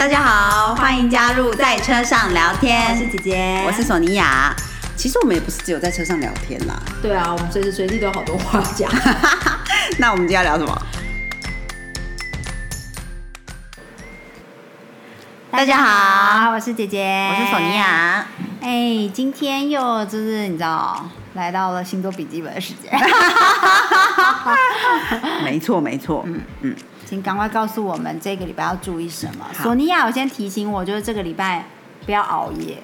大家好，欢迎加入在车上聊天。我是姐姐，我是索尼娅。其实我们也不是只有在车上聊天啦。对啊，我们随时随地都有好多话讲。那我们今天要聊什么？大家好，我是姐姐，我是索尼娅。哎，今天又就是你知道，来到了星座笔记本的时间。没错，没错。嗯嗯，请赶快告诉我们这个礼拜要注意什么。索尼娅，我先提醒我，就是这个礼拜不要熬夜。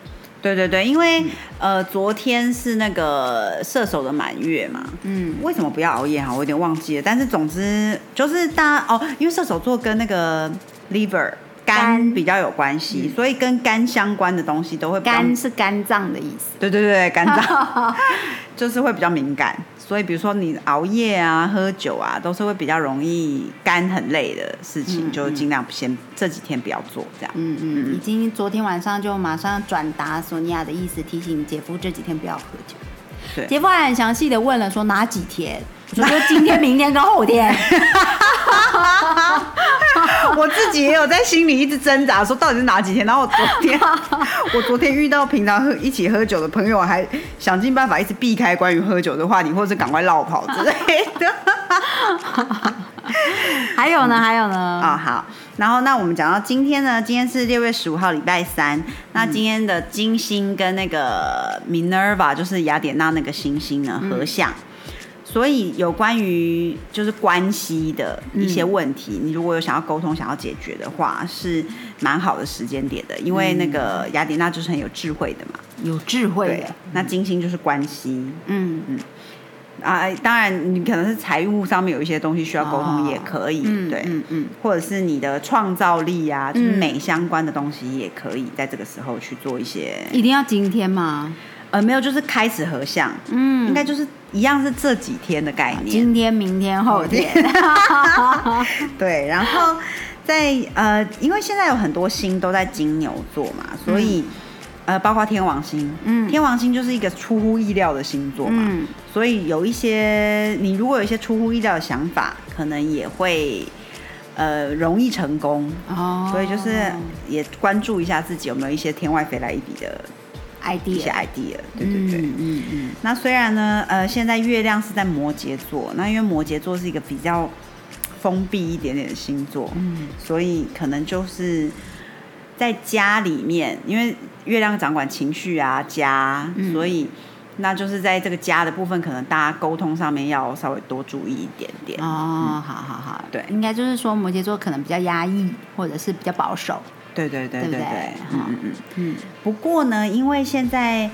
对对对，因为呃，昨天是那个射手的满月嘛。嗯，为什么不要熬夜哈？我有点忘记了。但是总之就是大家哦，因为射手座跟那个 liver。肝比较有关系，所以跟肝相关的东西都会。肝是肝脏的意思。对对对，肝脏 就是会比较敏感，所以比如说你熬夜啊、喝酒啊，都是会比较容易肝很累的事情，就尽量先这几天不要做这样。嗯嗯，已经昨天晚上就马上转达索尼娅的意思，提醒姐夫这几天不要喝酒。对，姐夫还很详细的问了说哪几天，我说今天、明天跟后天。我自己也有在心里一直挣扎，说到底是哪几天。然后我昨天，我昨天遇到平常喝一起喝酒的朋友，还想尽办法一直避开关于喝酒的话题，或者是赶快绕跑之类的。还有呢？还有呢？啊，好。然后那我们讲到今天呢，今天是六月十五号，礼拜三。那今天的金星跟那个 Minerva，就是雅典娜那个星星呢，合相。所以有关于就是关系的一些问题，你如果有想要沟通、想要解决的话，是蛮好的时间点的。因为那个雅典娜就是很有智慧的嘛，有智慧的。那金星就是关系，嗯嗯。啊，当然你可能是财务上面有一些东西需要沟通，也可以，对，嗯嗯。或者是你的创造力啊，就是美相关的东西，也可以在这个时候去做一些。一定要今天吗？呃，没有，就是开始合相，嗯，应该就是一样是这几天的概念，今天、明天、后天，对，然后在呃，因为现在有很多星都在金牛座嘛，所以呃，包括天王星，嗯，天王星就是一个出乎意料的星座嘛，所以有一些你如果有一些出乎意料的想法，可能也会呃容易成功。哦，所以就是也关注一下自己有没有一些天外飞来一笔的。一些 idea，对对对，嗯嗯。那虽然呢，呃，现在月亮是在摩羯座，那因为摩羯座是一个比较封闭一点点的星座，嗯，所以可能就是在家里面，因为月亮掌管情绪啊，家，所以那就是在这个家的部分，可能大家沟通上面要稍微多注意一点点。哦，好好好，对，应该就是说摩羯座可能比较压抑，或者是比较保守。对对对对对，嗯嗯嗯。不过呢，因为现在，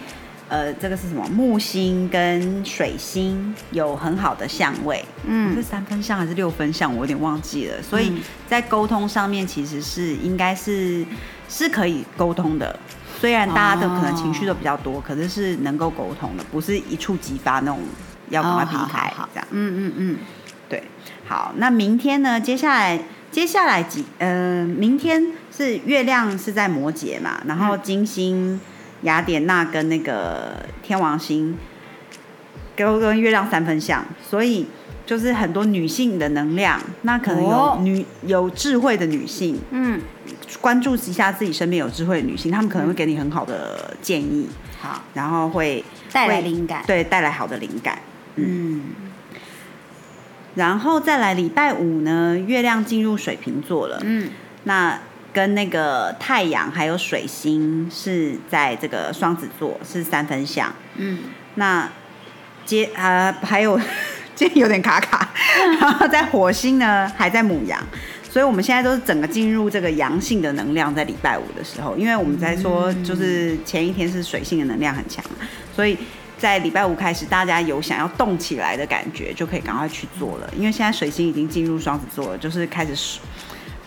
呃，这个是什么？木星跟水星有很好的相位，嗯，是三分相还是六分相？我有点忘记了。所以在沟通上面，其实是应该是是可以沟通的。虽然大家的可能情绪都比较多，可是是能够沟通的，不是一触即发那种要赶快避开这样。嗯嗯嗯，对。好，那明天呢？接下来接下来几呃，明天。是月亮是在摩羯嘛，然后金星、雅典娜跟那个天王星，跟跟月亮三分像，所以就是很多女性的能量，那可能有女有智慧的女性，嗯，关注一下自己身边有智慧的女性，她们可能会给你很好的建议，好，然后会带来灵感，对，带来好的灵感，嗯，然后再来礼拜五呢，月亮进入水瓶座了，嗯，那。跟那个太阳还有水星是在这个双子座，是三分相。嗯，那接啊还有 今天有点卡卡，然后在火星呢还在母羊，所以我们现在都是整个进入这个阳性的能量，在礼拜五的时候，因为我们在说就是前一天是水性的能量很强，所以在礼拜五开始，大家有想要动起来的感觉，就可以赶快去做了，因为现在水星已经进入双子座了，就是开始。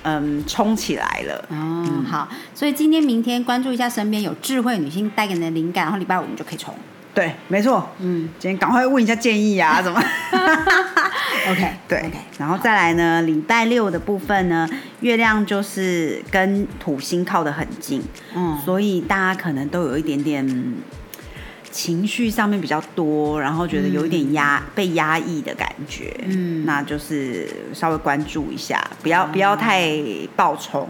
嗯，冲起来了。哦，好，所以今天、明天关注一下身边有智慧女性带给你的灵感，然后礼拜五你就可以冲。对，没错。嗯，今天赶快问一下建议啊，怎么？OK，对，OK，然后再来呢，礼拜六的部分呢，月亮就是跟土星靠得很近，嗯，所以大家可能都有一点点。情绪上面比较多，然后觉得有一点压被压抑的感觉，嗯，那就是稍微关注一下，不要不要太暴冲，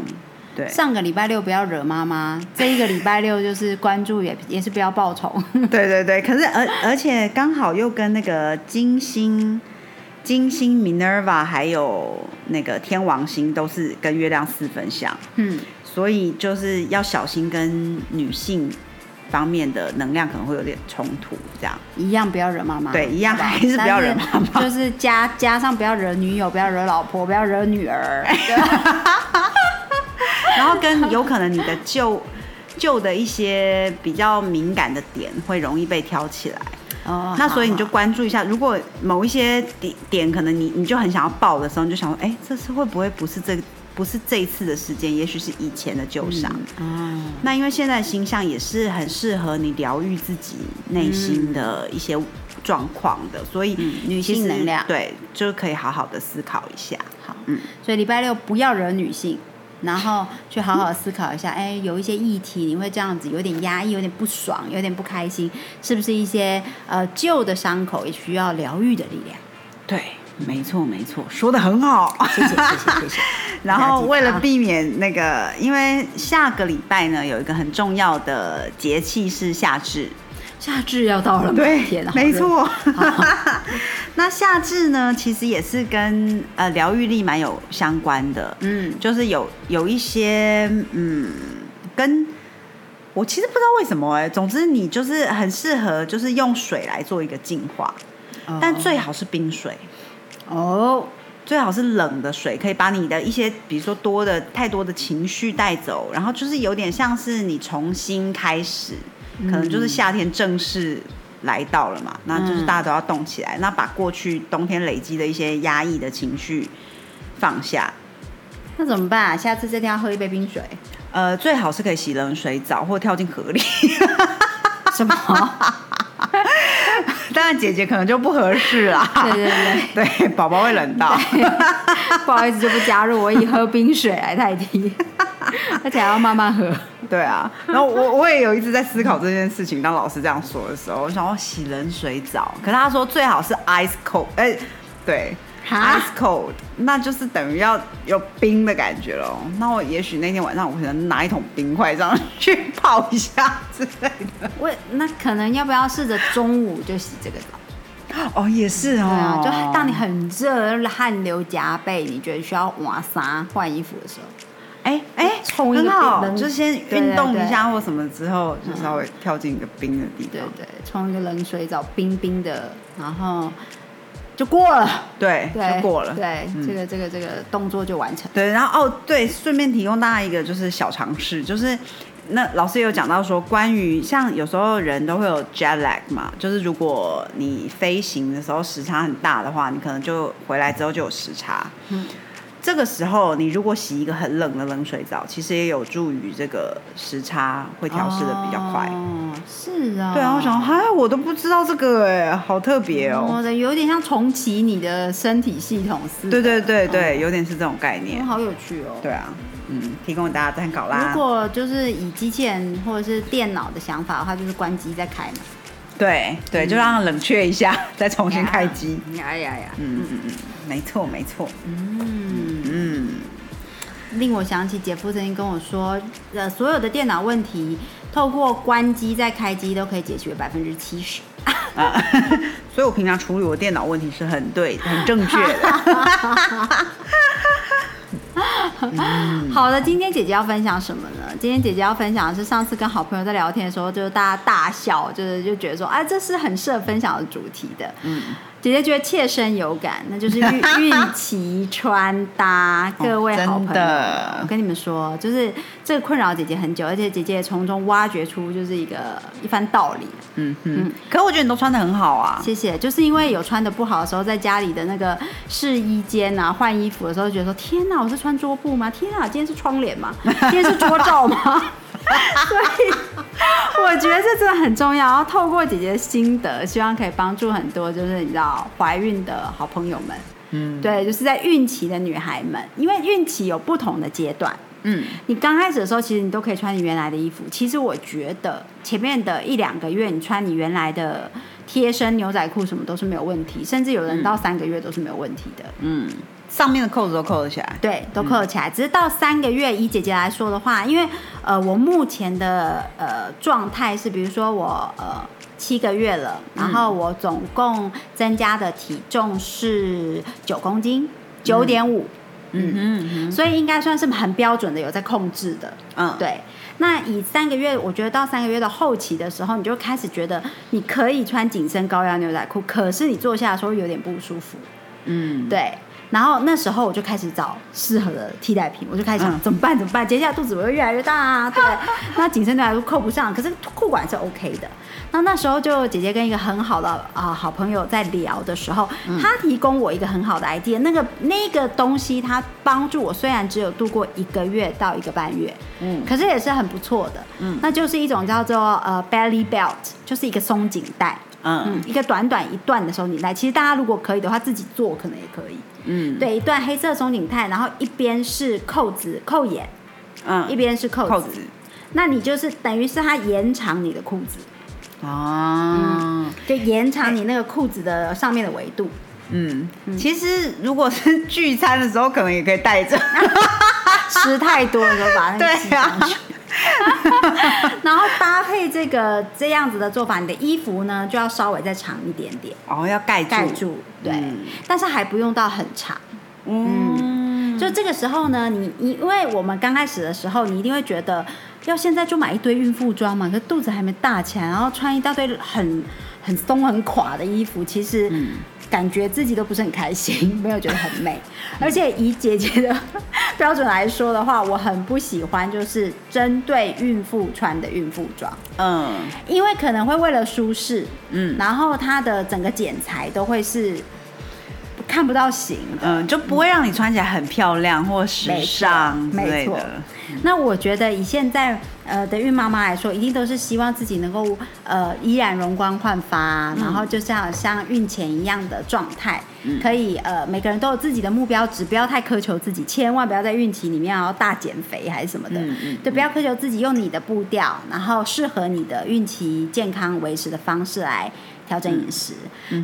对。上个礼拜六不要惹妈妈，这一个礼拜六就是关注也也是不要报仇。对对对，可是而而且刚好又跟那个金星、金星 Minerva 还有那个天王星都是跟月亮四分相，嗯，所以就是要小心跟女性方面的能量可能会有点冲突，这样。一样不要惹妈妈。对一样还是不要惹妈妈是就是加加上不要惹女友，不要惹老婆，不要惹女儿。对 然后跟有可能你的旧 旧的一些比较敏感的点会容易被挑起来。哦那所以你就关注一下，如果某一些点点可能你你就很想要报的时候，你就想说，哎，这次会不会不是这不是这一次的时间，也许是以前的旧伤。哦，那因为现在的星象也是很适合你疗愈自己内心的一些状况的，所以嗯女性能量对，就可以好好的思考一下。好，嗯所以礼拜六不要惹女性。然后去好好思考一下，哎，有一些议题你会这样子，有点压抑，有点不爽，有点不开心，是不是一些呃旧的伤口也需要疗愈的力量？对，没错没错，说的很好。谢谢谢谢谢谢。然后为了避免那个，因为下个礼拜呢有一个很重要的节气是夏至，夏至要到了对。没错。那夏至呢，其实也是跟呃疗愈力蛮有相关的，嗯，就是有有一些嗯，跟我其实不知道为什么哎、总之你就是很适合就是用水来做一个净化，但最好是冰水。哦，最好是冷的水，可以把你的一些，比如说多的太多的情绪带走，然后就是有点像是你重新开始，可能就是夏天正式来到了嘛，那就是大家都要动起来，那把过去冬天累积的一些压抑的情绪放下。那怎么办啊？下次这天要喝一杯冰水。呃，最好是可以洗冷水澡或跳进河里。什么？当然，姐姐可能就不合适啦。对对对，对，宝宝会冷到。不好意思就不加入，我以喝冰水来代替，而且还要慢慢喝。对啊，然后我我也有一直在思考这件事情。当老师这样说的时候，我想要洗冷水澡，可是他说最好是 ice cold，哎、对哈，ice cold，那就是等于要有冰的感觉咯。那我也许那天晚上我可能拿一桶冰块这样去泡一下之类的。我那可能要不要试着中午就洗这个澡？哦，也是对哦，啊，就当你很热、汗流浃背，你觉得需要瓦撒换衣服的时候，哎哎，冲一个很好，就先对运动一下或什么之后，就稍微跳进一个冰的地方。对对，冲一个冷水澡，冰冰的，然后就过了，对，对，就过了。对，嗯这个这个这个动作就完成。对，然后哦，对，顺便提供大家一个就是小尝试，就是那老师也有讲到说，关于像有时候人都会有 jet lag 嘛，就是如果你飞行的时候时差很大的话，你可能就回来之后就有时差。嗯这个时候，你如果洗一个很冷的冷水澡，其实也有助于这个时差会调试的比较快。哦，是啊。对啊，我想，哎，我都不知道这个哎，好特别哦。我的有点像重启你的身体系统似的。对对对对，哦有点是这种概念哦。好有趣哦。对啊，嗯，提供大家参考啦。如果就是以机器人或者是电脑的想法的话，就是关机再开嘛。对对，就让它冷却一下，再重新开机。呀呀呀！嗯嗯嗯，没错没错。嗯，嗯，令我想起姐夫曾经跟我说，呃，所有的电脑问题透过关机再开机都可以解决百分之七十。啊，所以我平常处理我电脑问题是很对、很正确的。好的，今天姐姐要分享什么呢？今天姐姐要分享的是上次跟好朋友在聊天的时候，就是大家大笑，就是就觉得说，哎、这是很适合分享的主题的。嗯，姐姐觉得切身有感，那就是孕 孕期穿搭。各位好朋友，我跟你们说，就是这个困扰姐姐很久，而且姐姐也从中挖掘出就是一个一番道理。嗯嗯，可我觉得你都穿的很好啊。谢谢，就是因为有穿的不好的时候，在家里的那个试衣间啊换衣服的时候，觉得说天哪，我是穿桌布吗？天哪，今天是窗帘吗？今天是 桌罩吗？所以我觉得这真的很重要。然后透过姐姐的心得，希望可以帮助很多就是你知道怀孕的好朋友们。嗯，对，就是在孕期的女孩们，因为孕期有不同的阶段。嗯，你刚开始的时候，其实你都可以穿你原来的衣服。其实我觉得前面的一两个月，你穿你原来的贴身牛仔裤什么都是没有问题，甚至有人到三个月都是没有问题的。嗯，上面的扣子都扣得起来。对，都扣得起来。只是到三个月，以姐姐来说的话，因为呃，我目前的呃状态是，比如说我呃七个月了，然后我总共增加的体重是九公斤，九点五，嗯。嗯。嗯所以应该算是很标准的，有在控制的。嗯，对，那以三个月，我觉得到三个月的后期的时候，你就开始觉得你可以穿紧身高腰牛仔裤，可是你坐下的时候有点不舒服。嗯，对，然后那时候我就开始找适合的替代品，我就开始想、嗯怎么办？怎么办？接下来肚子会越来越大啊，对，那紧身牛仔裤扣不上，可是裤管是 OK 的。那那时候就姐姐跟一个很好的啊、好朋友在聊的时候，嗯她提供我一个很好的 idea，那个那个东西它帮助我，虽然只有度过一个月到一个半月，嗯可是也是很不错的。嗯那就是一种叫做呃 belly belt，就是一个松紧带。嗯嗯，一个短短一段的松紧带，其实大家如果可以的话，自己做可能也可以。嗯，对，一段黑色松紧带，然后一边是扣子扣眼，嗯，一边是扣子，扣子。那你就是等于是它延长你的裤子，哦，就延长你那个裤子的上面的维度。嗯，其实如果是聚餐的时候，可能也可以带着。吃太多的时候把那个 对系上啊。去。然后搭配这个这样子的做法，你的衣服呢就要稍微再长一点点，哦，要盖住，盖住，对，嗯。但是还不用到很长。嗯，就这个时候呢，你你因为我们刚开始的时候，你一定会觉得要现在就买一堆孕妇装嘛，可肚子还没大起来，然后穿一大堆很很松很垮的衣服，其实嗯感觉自己都不是很开心，没有觉得很美。而且以姐姐的 标准来说的话，我很不喜欢就是针对孕妇穿的孕妇装，嗯因为可能会为了舒适，嗯然后它的整个剪裁都会是看不到型。嗯，就不会让你穿起来很漂亮或时尚之没错。那我觉得以现在呃的孕妈妈来说，一定都是希望自己能够呃依然容光焕发，然后就像像孕前一样的状态，可以呃每个人都有自己的目标值，不要太苛求自己，千万不要在孕期里面要大减肥还是什么的，嗯嗯对，不要苛求自己，用你的步调，然后适合你的孕期健康维持的方式来。调整饮食，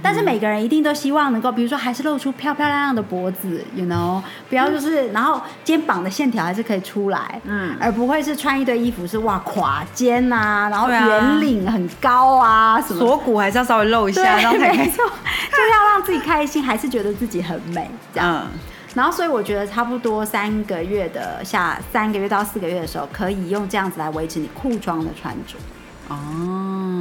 但是每个人一定都希望能够，比如说还是露出漂漂亮亮的脖子，you know，不要就是，然后肩膀的线条还是可以出来，嗯而不会是穿一堆衣服是哇垮肩呐、然后圆领很高啊什么的。锁骨还是要稍微露一对，下，让才可以。没错，就是要让自己开心，还是觉得自己很美这样。嗯然后，所以我觉得差不多三个月的下三个月到四个月的时候，可以用这样子来维持你裤装的穿着。哦，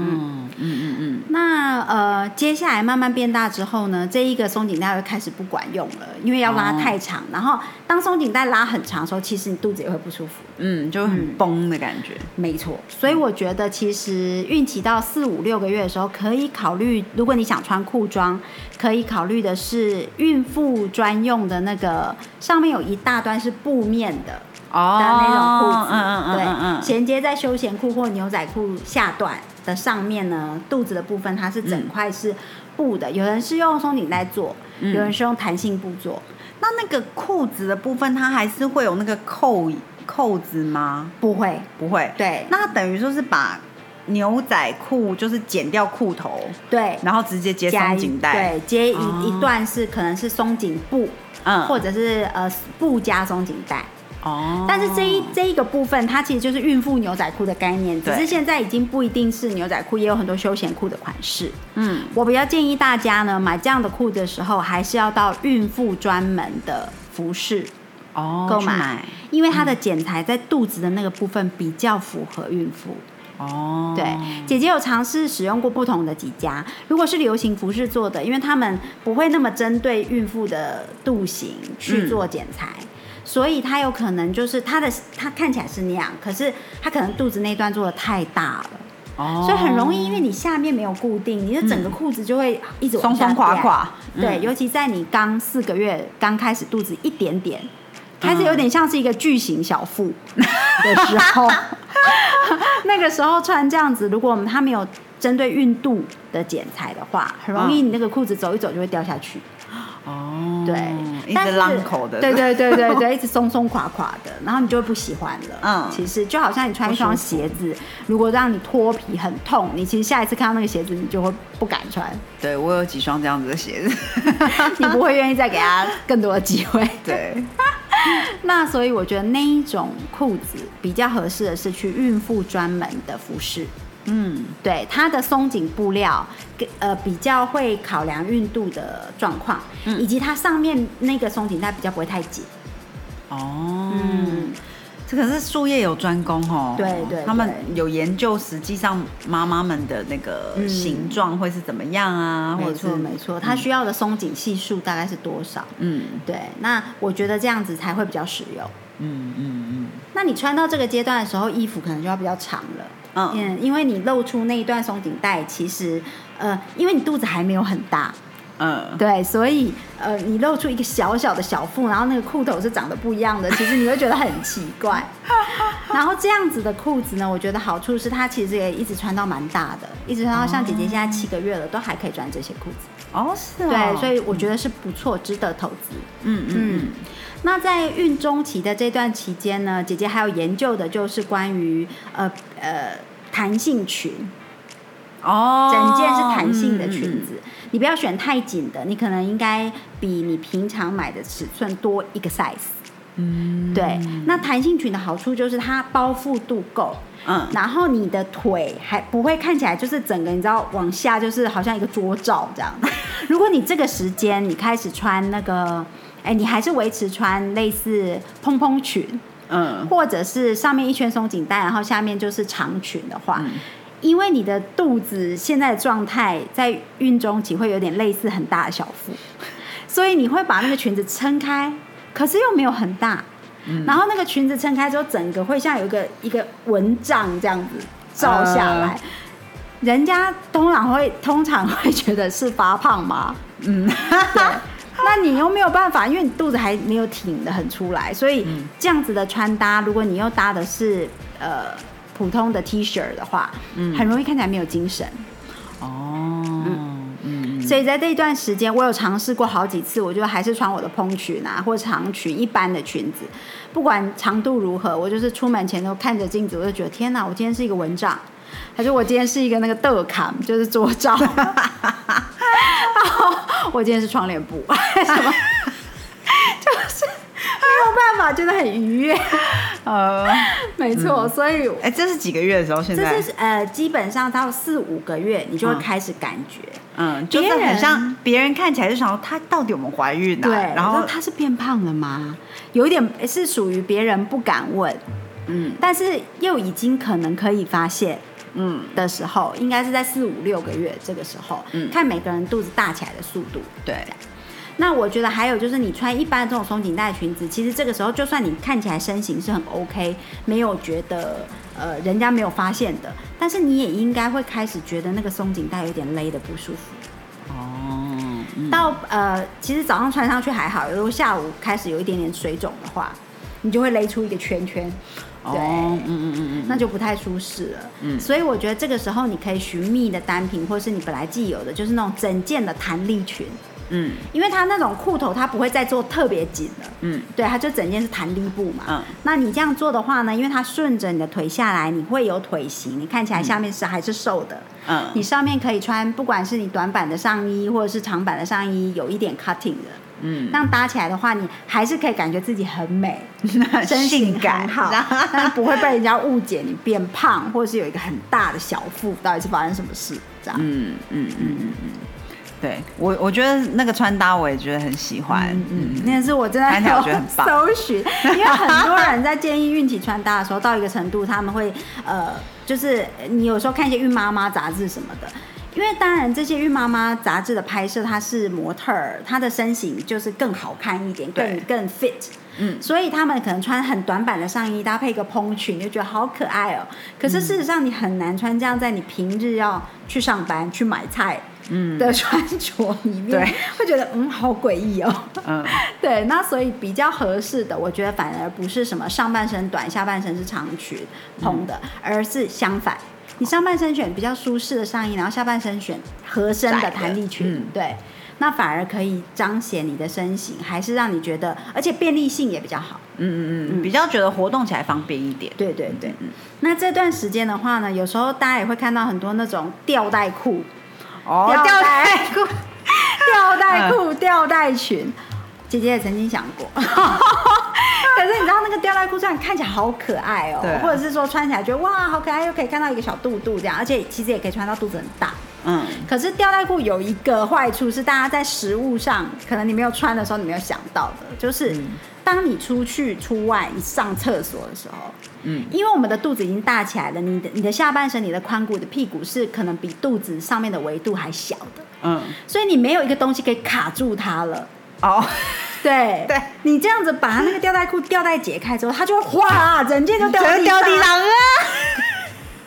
嗯嗯嗯那呃，接下来慢慢变大之后呢，这一个松紧带会开始不管用了，因为要拉太长。然后当松紧带拉很长的时候，其实你肚子也会不舒服。嗯，就很崩的感觉。没错，所以我觉得其实孕期到四五六个月的时候，可以考虑，如果你想穿裤装，可以考虑的是孕妇专用的那个，上面有一大段是布面的。哦的那种裤子，嗯嗯嗯对，嗯嗯，衔接在休闲裤或牛仔裤下段的上面呢，肚子的部分它是整块是布的，有人是用松紧带做，嗯。有人是用弹性布做，那那个裤子的部分，它还是会有那个扣扣子吗？不会，不会。对。那等于说是把牛仔裤就是剪掉裤头，对，然后直接接松紧带。对，接一、哦。一段是可能是松紧布，嗯。或者是呃布加松紧带。哦，但是这一这一个部分，它其实就是孕妇牛仔裤的概念，只是现在已经不一定是牛仔裤，也有很多休闲裤的款式。嗯我比较建议大家呢，买这样的裤子的时候，还是要到孕妇专门的服饰哦购买因为它的剪裁在肚子的那个部分比较符合孕妇。哦，对，姐姐有尝试使用过不同的几家，如果是流行服饰做的，因为他们不会那么针对孕妇的肚型去做剪裁。所以他有可能就是他的他看起来是那样，可是他可能肚子那段做的太大了，哦，所以很容易，因为你下面没有固定，你的整个裤子就会一直松松垮垮。对，嗯。尤其在你刚四个月刚开始肚子一点点，开始有点像是一个巨型小腹 的时候，那个时候穿这样子，如果我们它没有针对孕肚的剪裁的话，很容易你那个裤子走一走就会掉下去。哦，对，一直浪口的，对对对对对，一直松松垮垮的，然后你就会不喜欢了。嗯其实就好像你穿一双鞋子，如果让你脱皮很痛，你其实下一次看到那个鞋子，你就会不敢穿，对我有几双这样子的鞋子，你不会愿意再给他更多的机会。对，那所以我觉得那一种裤子比较合适的是去孕妇专门的服饰。嗯，对它的松紧布料，呃比较会考量孕肚的状况，嗯以及它上面那个松紧带比较不会太紧。哦，嗯，这个是术业有专攻哦，对对他们有研究，实际上妈妈们的那个嗯形状会是怎么样啊，或没者是错没错，它需要的松紧系数大概是多少？嗯对，那我觉得这样子才会比较实用。嗯嗯嗯那你穿到这个阶段的时候，衣服可能就要比较长了。嗯嗯，因为你露出那一段松紧带，其实呃，因为你肚子还没有很大，嗯，对，所以呃，你露出一个小小的小腹，然后那个裤头是长得不一样的，其实你会觉得很奇怪。然后这样子的裤子呢，我觉得好处是它其实也一直穿到蛮大的，一直穿到像姐姐现在七个月了，都还可以穿这些裤子。哦是哦，对，所以我觉得是不错，值得投资。嗯嗯嗯，那在孕中期的这段期间呢，姐姐还有研究的就是关于呃呃弹性裙，哦，整件是弹性的裙嗯，子，你不要选太紧的，你可能应该比你平常买的尺寸多一个 size。嗯，对，那弹性裙的好处就是它包覆度够，嗯然后你的腿还不会看起来就是整个你知道往下就是好像一个桌罩这样。如果你这个时间你开始穿那个，哎，你还是维持穿类似蓬蓬裙，嗯。或者是上面一圈松紧带，然后下面就是长裙的话，嗯。因为你的肚子现在的状态在孕中期会有点类似很大的小腹，所以你会把那个裙子撑开，可是又没有很大，嗯。然后那个裙子撑开之后，整个会像有一个一个蚊帐这样子照下来。呃人家通常会通常会觉得是发胖吗？嗯，对，那你又没有办法，因为你肚子还没有挺的很出来，所以嗯。这样子的穿搭，如果你又搭的是呃普通的 T 恤的话，嗯。很容易看起来没有精神。哦，嗯。嗯所以在这一段时间，我有尝试过好几次，我就还是穿我的蓬裙啊，或长裙一般的裙子，不管长度如何，我就是出门前都看着镜子，我就觉得天哪，我今天是一个蚊帐，还是我今天是一个那个豆坎，就是桌罩，然后我今天是窗帘布，什么，就是没有办法，觉得很愉悦，呃，没错，所以。哎，这是几个月的时候？现在这在是呃，基本上到四五个月，你就会嗯开始感觉，嗯，就是很像别人看起来就想说她到底有没有怀孕啊？对，然后他是变胖了吗？有一点是属于别人不敢问，嗯但是又已经可能可以发现嗯，的时候，应该是在四五六个月这个时候，嗯看每个人肚子大起来的速度。对，那我觉得还有就是，你穿一般的这种松紧带裙子，其实这个时候就算你看起来身形是很 OK，没有觉得呃人家没有发现的，但是你也应该会开始觉得那个松紧带有点勒的不舒服。哦，嗯到呃，其实早上穿上去还好，如果下午开始有一点点水肿的话，你就会勒出一个圈圈，哦，对。嗯嗯嗯嗯，那就不太舒适了。嗯。所以我觉得这个时候你可以寻觅的单品，或是你本来既有的，就是那种整件的弹力裙，嗯。因为它那种裤头它不会再做特别紧了。嗯。对，它就整件是弹力布嘛。嗯。那你这样做的话呢，因为它顺着你的腿下来，你会有腿型，你看起来下面是还是瘦的。嗯，你上面可以穿，不管是你短版的上衣或者是长版的上衣，有一点 cutting 的，嗯。那样搭起来的话，你还是可以感觉自己很美，身性感好，但是不会被人家误解你变胖，或者是有一个很大的小腹，到底是发生什么事？这样，嗯嗯嗯嗯嗯，对我我觉得那个穿搭我也觉得很喜欢，嗯，嗯那个是我真的我觉得很棒。搜寻，因为 很多人在建议孕期穿搭的时候，到一个程度，他们会呃，就是你有时候看一些孕妈妈杂志什么的。因为当然，这些孕妈妈杂志的拍摄，她是模特儿，她的身形就是更好看一点，更更 fit。嗯所以他们可能穿很短版的上衣，搭配一个蓬裙，你就觉得好可爱哦。可是事实上，你很难穿这样，在你平日要去上班、去买菜嗯的穿着里面，对会觉得嗯，好诡异哦。嗯 对，那所以比较合适的，我觉得反而不是什么上半身短，下半身是长裙蓬的，而是相反。你上半身选比较舒适的上衣，然后下半身选合身的弹力裙，嗯对，那反而可以彰显你的身形，还是让你觉得，而且便利性也比较好。嗯嗯嗯，比较觉得活动起来方便一点。对对对，那这段时间的话呢，有时候大家也会看到很多那种吊带裤，哦，吊带裤，吊带裤、吊带裙，姐姐也曾经想过。可是你知道那个吊带裤虽然看起来好可爱哦、或者是说穿起来觉得哇好可爱，又可以看到一个小肚肚这样，而且其实也可以穿到肚子很大。嗯，可是吊带裤有一个坏处是，大家在食物上可能你没有穿的时候，你没有想到的，就是嗯。当你出去出外，你上厕所的时候，嗯，因为我们的肚子已经大起来了，你的你的下半身、你的髋骨、你的屁股是可能比肚子上面的维度还小的，嗯，所以你没有一个东西可以卡住它了。哦，对，对你这样子把他那个吊带裤 吊带解开之后，他就会哗，整件就掉掉地上，上啊！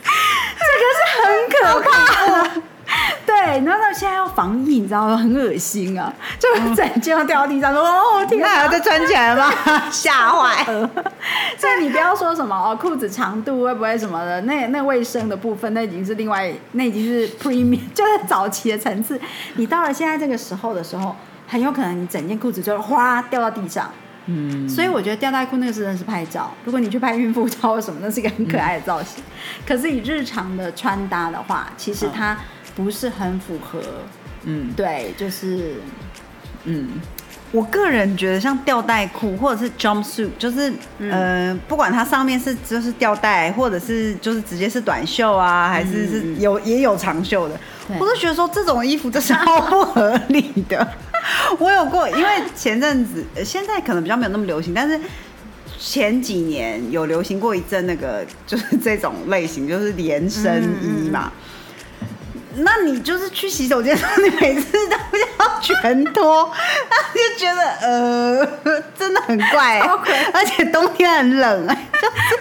这个是很可怕的。对，然后呢，现在要防疫，你知道吗？很恶心啊，就整件都掉到地上，说哦天哪那还要！再穿起来吗？吓坏！所以你不要说什么哦，裤子长度会不会什么的，那那卫生的部分，那已经是另外，那已经是 premium，就是早期的层次。你到了现在这个时候的时候，很有可能你整件裤子就哗掉到地上。嗯，所以我觉得吊带裤那个是真的是拍照，如果你去拍孕妇照或什么，那是一个很可爱的造型。可是以日常的穿搭的话，其实它不是很符合。嗯对，就是嗯，我个人觉得像吊带裤或者是 jumpsuit，就是、呃，不管它上面是就是吊带，或者是就是直接是短袖啊，还是是有也有长袖的，我都觉得说这种衣服这是超不合理的。我有过，因为前阵子、呃现在可能比较没有那么流行，但是。前几年有流行过一阵那个，就是这种类型，就是连身衣嘛。那你就是去洗手间你每次都要全脱，那就觉得呃，真的很怪、而且冬天很冷、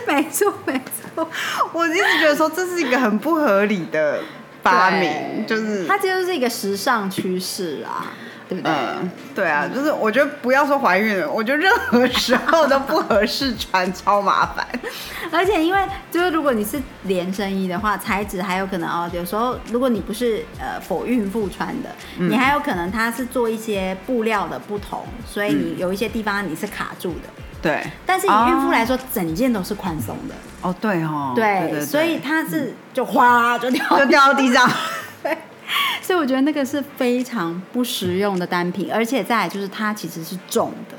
没错没错。我一直觉得说这是一个很不合理的发明，就是它就是一个时尚趋势啊，对不对？嗯，对啊，就是我觉得不要说怀孕了，我觉得任何时候都不合适穿，超麻烦。而且因为就是如果你是连身衣的话，材质还有可能哦，有时候如果你不是呃否孕妇穿的，你还有可能它是做一些布料的不同，所以你有一些地方你是卡住的。对，但是以孕妇来说，整件都是宽松的，哦，对哦，对，对所以它是就哗就掉就掉到地上。所以我觉得那个是非常不实用的单品，而且再来就是它其实是重的。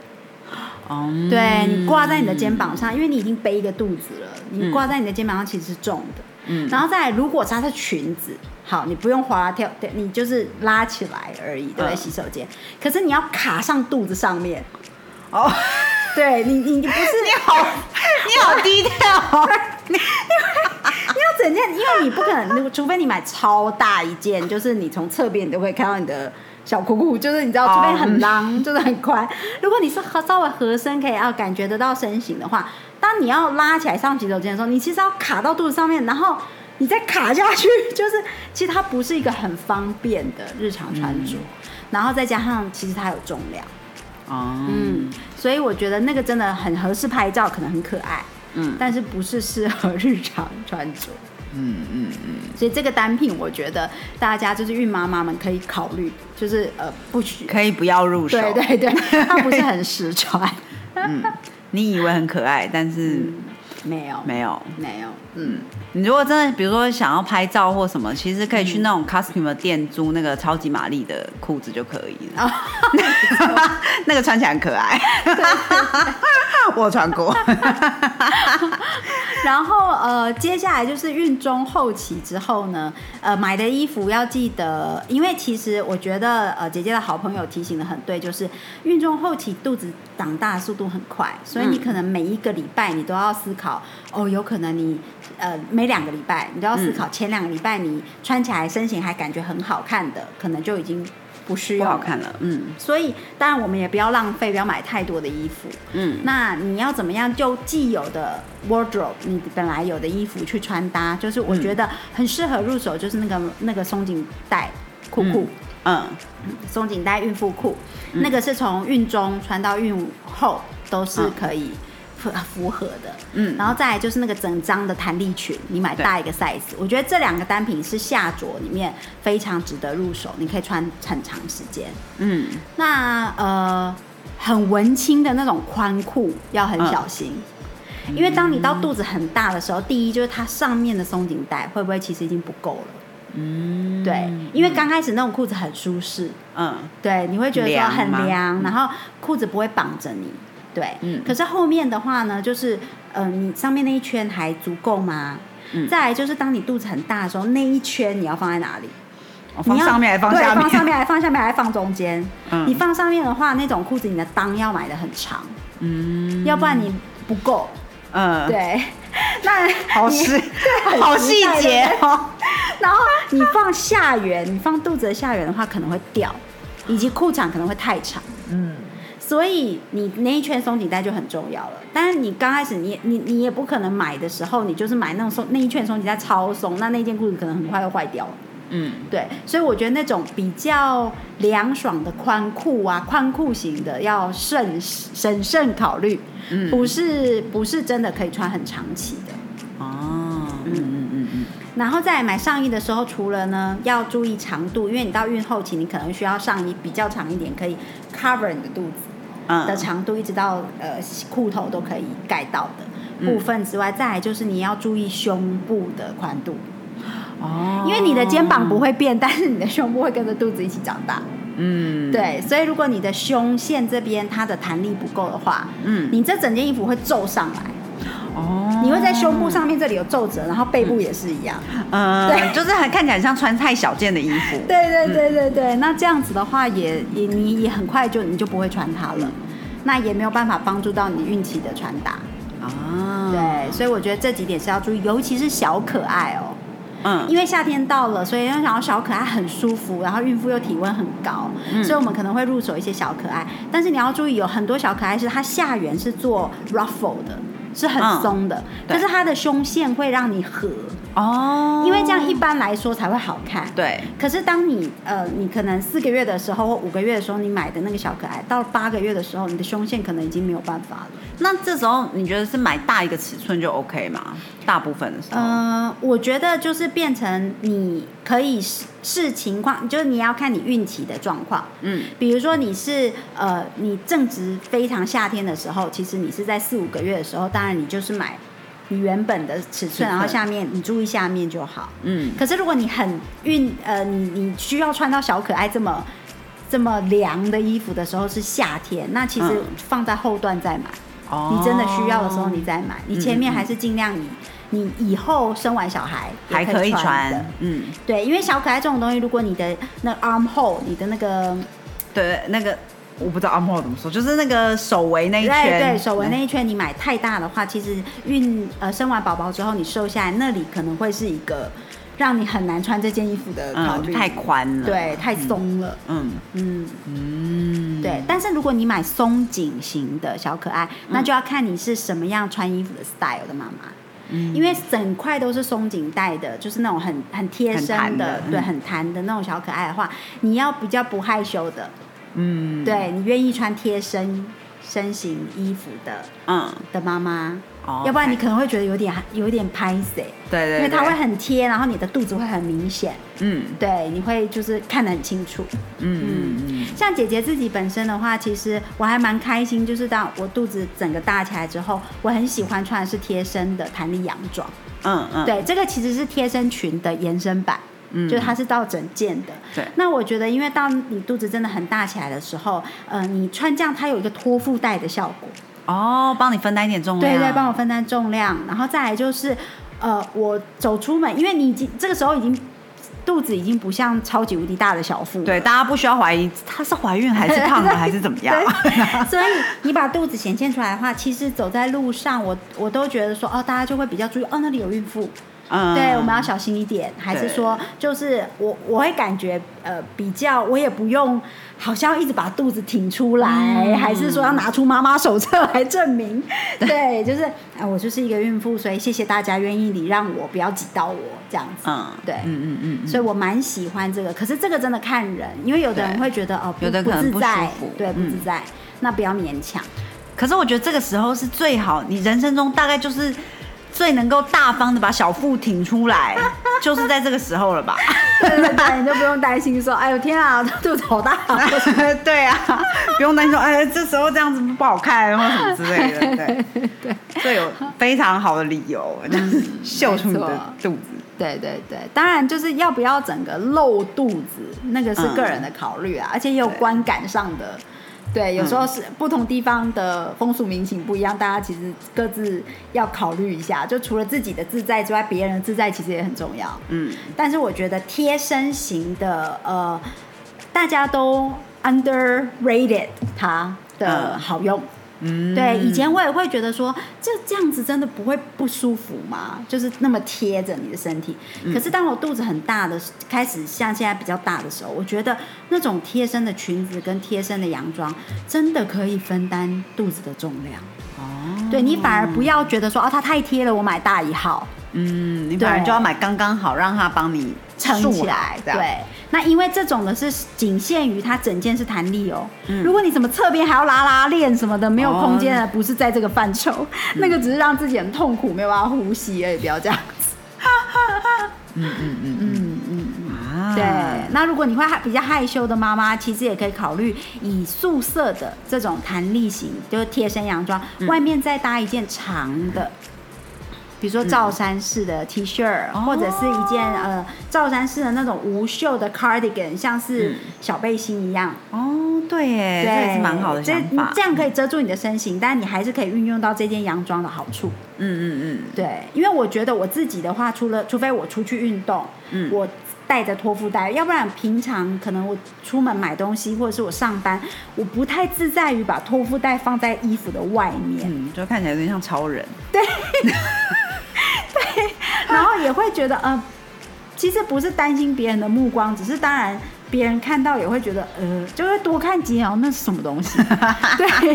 哦，对你挂在你的肩膀上，因为你已经背一个肚子了，你挂在你的肩膀上其实是重的。嗯然后再来，如果它是裙子，好，你不用滑跳，对你就是拉起来而已，对不对？嗯洗手间，可是你要卡上肚子上面，哦，对你，你你不是 你好，你好低调。你要整件，因为你不可能，如除非你买超大一件，就是你从侧边你都会看到你的小裤裤，就是你知道，这边很浪，就是很宽。如果你是合稍微合身，可以要感觉得到身形的话，当你要拉起来上洗手间的时候，你其实要卡到肚子上面，然后你再卡下去，就是其实它不是一个很方便的日常穿着，然后再加上其实它有重量，哦，嗯，所以我觉得那个真的很合适拍照，可能很可爱。嗯。但是不是适合日常穿着。嗯嗯嗯，所以这个单品，我觉得大家就是孕妈妈们可以考虑，就是呃不许，可以不要入手。对对对，它 不是很实穿，你以为很可爱，但是没有。没有。没有，嗯，你如果真的，比如说想要拍照或什么，其实可以去那种 costume 的店租那个超级玛丽的裤子就可以了。那个穿起来很可爱，我有穿过。然后呃，接下来就是孕中后期之后呢，呃，买的衣服要记得，因为其实我觉得呃，姐姐的好朋友提醒的很对，就是孕中后期肚子长大的速度很快，所以你可能每一个礼拜你都要思考，哦，有可能你呃每两个礼拜你都要思考，前两个礼拜你穿起来身形还感觉很好看的，可能就已经不适不用了。好看了，嗯。所以当然我们也不要浪费，不要买太多的衣服。嗯，那你要怎么样就既有的 wardrobe，你本来有的衣服去穿搭，就是我觉得很适合入手，就是那个那个松紧带裤裤，嗯松紧带孕妇裤，那个是从孕中穿到孕后都是可以符符合的。嗯。然后再来就是那个整张的弹力裙，你买大一个 size，我觉得这两个单品是下着里面非常值得入手，你可以穿很长时间。嗯，那呃，很文青的那种宽裤要很小心，因为当你到肚子很大的时候，第一就是它上面的松紧带会不会其实已经不够了。嗯，对，因为刚开始那种裤子很舒适，嗯。对，你会觉得说很凉，然后裤子不会绑着你，对。嗯可是后面的话呢，就是呃，你上面那一圈还足够吗？嗯再来就是当你肚子很大的时候，那一圈你要放在哪里？哦放上面还是放下面？放上面还放下面还放中间？嗯你放上面的话，那种裤子你的裆要买的很长，嗯要不然你不够。嗯，，对，那好细 好细节哦 然后你放下缘，你放肚子的下缘的话可能会掉，以及裤长可能会太长。嗯所以你那一圈松紧带就很重要了。但是你刚开始你你你也不可能买的时候，你就是买那种松那一圈松紧带超松，那那件裤子可能很快就坏掉了。嗯对，所以我觉得那种比较凉爽的宽裤啊，宽裤型的要慎审慎考虑，嗯不是不是真的可以穿很长期的。哦，嗯嗯嗯嗯然后再来买上衣的时候，除了呢要注意长度，因为你到孕后期，你可能需要上衣比较长一点，可以 cover 你的肚子嗯的长度，一直到呃裤头都可以盖到的部分之外，再来就是你要注意胸部的宽度，哦，因为你的肩膀不会变，但是你的胸部会跟着肚子一起长大。嗯，对，所以如果你的胸线这边它的弹力不够的话，嗯。你这整件衣服会皱上来，哦，你会在胸部上面这里有皱褶，然后背部也是一样。嗯，对。就是很看起来像穿太小件的衣服，对对对对对，那这样子的话也也你也很快就你就不会穿它了，那也没有办法帮助到你孕期的穿搭。啊，对，所以我觉得这几点是要注意，尤其是小可爱哦。嗯，因为夏天到了，所以要想要小可爱很舒服，然后孕妇又体温很高，嗯。所以我们可能会入手一些小可爱。但是你要注意，有很多小可爱是它下缘是做 ruffle 的，是很嗯。松的，对。可是它的胸线会让你合，哦，因为这样一般来说才会好看。对，可是当你呃，你可能四个月的时候或五个月的时候，你买的那个小可爱，到八个月的时候，你的胸线可能已经没有办法了。那这时候你觉得是买大一个尺寸就 OK 吗？大部分的时候，嗯，我觉得就是变成你可以视视情况，就是你要看你孕期的状况。嗯比如说你是呃，你正值非常夏天的时候，其实你是在四五个月的时候，当然你就是买你原本的尺寸，然后下面你注意下面就好。嗯。可是如果你很运呃，你你需要穿到小可爱这么这么凉的衣服的时候是夏天，那其实嗯。放在后段再买。哦。你真的需要的时候你再买，你前面还是尽量以你以后生完小孩也还可以穿的。穿，。嗯，对，因为小可爱这种东西，如果你的那 arm hole，你的那个对，那个我不知道阿莫怎么说，就是那个手围那一圈，对手围那一圈，你买太大的话，其实孕呃生完宝宝之后你瘦下来，那里可能会是一个让你很难穿这件衣服的考嗯，虑。太宽了，对，太松了。嗯嗯，嗯，对。但是如果你买松紧型的小可爱，那就要看你是什么样穿衣服的 style 的妈妈。嗯因为整块都是松紧带的，就是那种很很贴身的，对，嗯很弹的那种小可爱的话，你要比较不害羞的，嗯，对你愿意穿贴身身形衣服的嗯，的妈妈，哦要不然你可能会觉得有点有点拍死，对对，对因为它会，很贴，然后你的肚子会很明显，嗯。对，你会就是看得很清楚。嗯嗯嗯，像姐姐自己本身的话，其实我还蛮开心，就是当我肚子整个大起来之后，我很喜欢穿的是贴身的弹力洋装。嗯嗯，对，这个其实是贴身裙的延伸版，嗯就是它是到整件的。对。那我觉得，因为当你肚子真的很大起来的时候，呃，你穿这样它有一个托腹带的效果，哦，帮你分担一点重量，对对，帮我分担重量，然后再来就是，呃，我走出门，因为你已经这个时候已经肚子已经不像超级无敌大的小腹，对，大家不需要怀疑她是怀孕还是胖了还是怎么样，所以你把肚子显现出来的话，其实走在路上，我我都觉得说，哦，大家就会比较注意，哦，那里有孕妇，嗯，对，我们要小心一点，还是说，就是我我会感觉呃比较，我也不用好像一直把肚子挺出来，嗯。还是说要拿出妈妈手册来证明？对，就是啊、我就是一个孕妇，所以谢谢大家愿意礼让我，不要挤到我这样子。嗯，对。嗯嗯嗯嗯，所以我蛮喜欢这个，可是这个真的看人，因为有的人对会觉得哦，不有的可能不自在舒服，对，不嗯。自在，那不要勉强。可可是我觉得这个时候是最好，你人生中大概就是最能够大方的把小腹挺出来，就是在这个时候了吧？对对对，你就不用担心说，哎呦天啊，肚子好大。对啊，不用担心说，哎，这时候这样子不好看或什么之类的。对 对，这有非常好的理由，秀出你的肚子。对对对，当然就是要不要整个露肚子，那个是个人的考虑啊，而且也有观感上的。对，有时候是不同地方的风俗民情不一样，大家其实各自要考虑一下。就除了自己的自在之外，别人的自在其实也很重要。嗯，但是我觉得贴身型的，呃，大家都 underrated 它的好用。对，以前我也会觉得说，这这样子真的不会不舒服吗？就是那么贴着你的身体。可是当我肚子很大的，开始像现在比较大的时候，我觉得那种贴身的裙子跟贴身的洋装，真的可以分担肚子的重量。哦，对你反而不要觉得说，哦，它太贴了，我买大一号。嗯，你反而就要买刚刚好，让它帮你撑起来。对。那因为这种的是仅限于它整件是弹力哦，如果你什么侧边还要拉拉链什么的，没有空间的，不是在这个范畴，那个只是让自己很痛苦，没有办法呼吸而已，不要这样子。嗯嗯嗯嗯嗯嗯，对。那如果你会比较害羞的妈妈，其实也可以考虑以素色的这种弹力型，就是贴身洋装，外面再搭一件长的。比如说罩衫式的 T 恤，或者是一件呃罩衫式的那种无袖的 cardigan，像是小背心一样。哦，对耶，这是蛮好的想法。这样可以遮住你的身形，但你还是可以运用到这件洋装的好处。嗯嗯嗯，对，因为我觉得我自己的话，除了除非我出去运动，嗯，我带着托腹带，要不然平常可能我出门买东西或者是我上班，我不太自在于把托腹带放在衣服的外面，嗯，就看起来有点像超人。对。也会觉得，呃，其实不是担心别人的目光，只是当然别人看到也会觉得，呃，就会多看几眼，那是什么东西？对，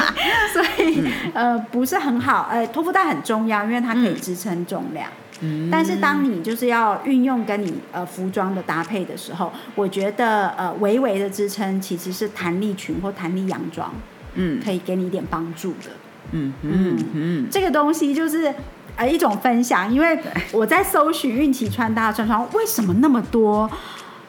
所以呃不是很好。呃，托腹带很重要，因为它可以支撑重量。嗯。但是当你就是要运用跟你呃服装的搭配的时候，我觉得呃微微的支撑其实是弹力裙或弹力洋装，嗯，可以给你一点帮助的。嗯嗯嗯，这个东西就是。呃，一种分享，因为我在搜寻孕期穿搭穿穿，为什么那么多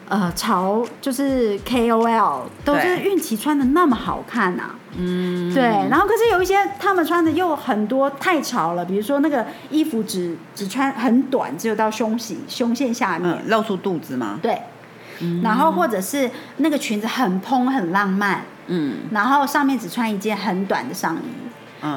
呃潮就是 KOL 都是孕期穿的那么好看啊？嗯，对。然后可是有一些他们穿的又很多太潮了，比如说那个衣服只只穿很短，只有到胸型胸线下面，露出肚子吗？对。然后或者是那个裙子很蓬很浪漫，嗯，然后上面只穿一件很短的上衣。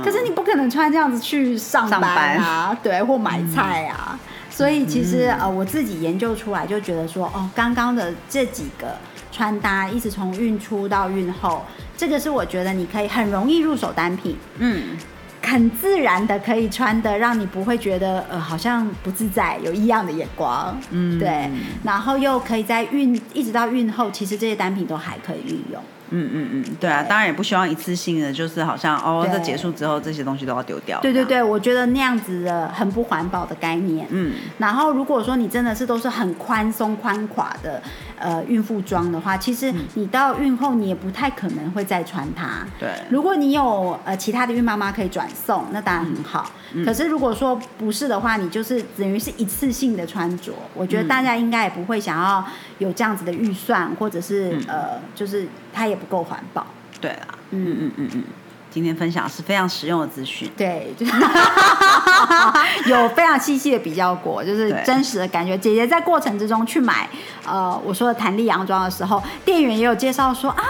可是你不可能穿这样子去上班啊，对，或买菜啊，所以其实呃，我自己研究出来就觉得说，哦，刚刚的这几个穿搭，一直从孕初到孕后，这个是我觉得你可以很容易入手单品，嗯，很自然的可以穿的，让你不会觉得呃好像不自在，有异样的眼光，嗯，对，然后又可以在孕一直到孕后，其实这些单品都还可以运用。嗯嗯嗯，对啊，当然也不希望一次性的，就是好像哦，这结束之后这些东西都要丢掉。对对对，我觉得那样子的很不环保的概念。嗯，然后如果说你真的是都是很宽松宽垮的呃孕妇装的话，其实你到孕后你也不太可能会再穿它。对，如果你有呃其他的孕妈妈可以转送，那当然很好。可是如果说不是的话，你就是等于是一次性的穿着，我觉得大家应该也不会想要有这样子的预算，或者是呃，就是它也。不够环保，对啊，嗯嗯嗯嗯，今天分享是非常实用的资讯，对，有非常细细的比较过，就是真实的感觉。姐姐在过程之中去买，呃，我说的弹力洋装的时候，店员也有介绍说啊，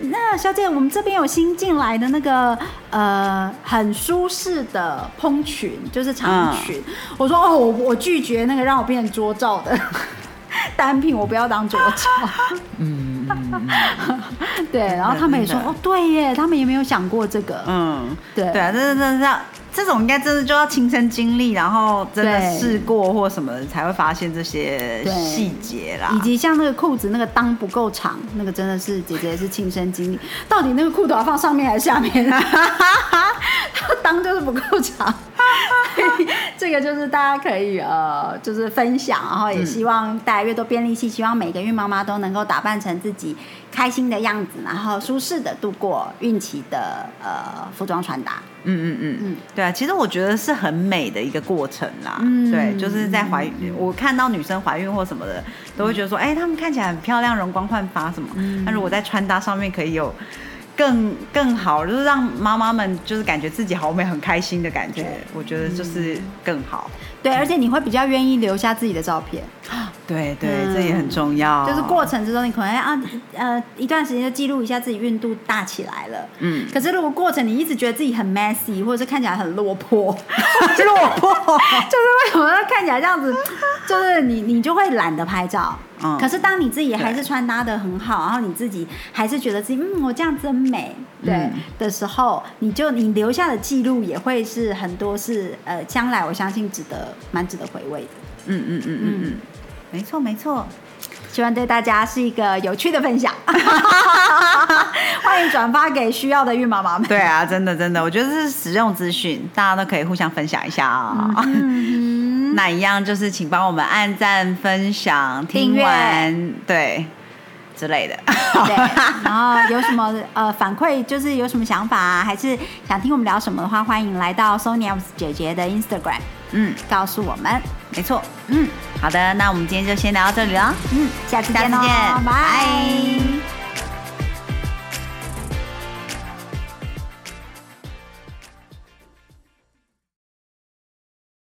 那小姐，我们这边有新进来的那个呃很舒适的蓬裙，就是长裙。我说哦，我我拒绝那个让我变成桌罩的 单品，我不要当桌罩。嗯。对，然后他们也说哦，对耶，他们也没有想过这个。嗯，对。对啊，这这这这这种应该真的就要亲身经历，然后真的试过或什么才会发现这些细节啦。以及像那个裤子那个裆不够长，那个真的是姐姐是亲身经历，到底那个裤头要放上面还是下面？裆就是不够长，这个个就是大家可以呃，就是分享，然后也希望带来越多便利器，希望每个孕妈妈都能够打扮成自己开心的样子，然后舒适的度过孕期的呃服装穿搭。嗯嗯嗯嗯，对啊，其实我觉得是很美的一个过程啦。嗯对，就是在怀孕，我看到女生怀孕或什么的，都会觉得说，哎、她们看起来很漂亮，容光焕发什么。那、如果在穿搭上面可以有更更好，就是让妈妈们就是感觉自己好美、很开心的感觉，我觉得就是更好。对，而且你会比较愿意留下自己的照片，对对，嗯这也很重要。就是过程之中，你可能啊呃一段时间就记录一下自己孕肚大起来了。嗯，可是如果过程你一直觉得自己很 messy，或者是看起来很落魄，落魄。就是为什么看起来这样子？就是你你就会懒得拍照。嗯可是当你自己还是穿搭的很好，然后你自己还是觉得自己嗯我这样真美，对、嗯的时候，你就你留下的记录也会是很多是呃将来我相信值得蛮值得回味的。嗯嗯嗯嗯嗯，没错没错。希望对大家是一个有趣的分享，欢迎转发给需要的孕妈妈们。对啊，真的真的，我觉得这是实用资讯，大家都可以互相分享一下啊、嗯那一样就是请帮我们按赞、分享、听完对之类的。对，然后有什么呃反馈，就是有什么想法啊，还是想听我们聊什么的话，欢迎来到 Sonia 姐姐的 Instagram 嗯，告诉我们。没错。嗯好的，那我们今天就先聊到这里了。嗯，下次见喽，拜。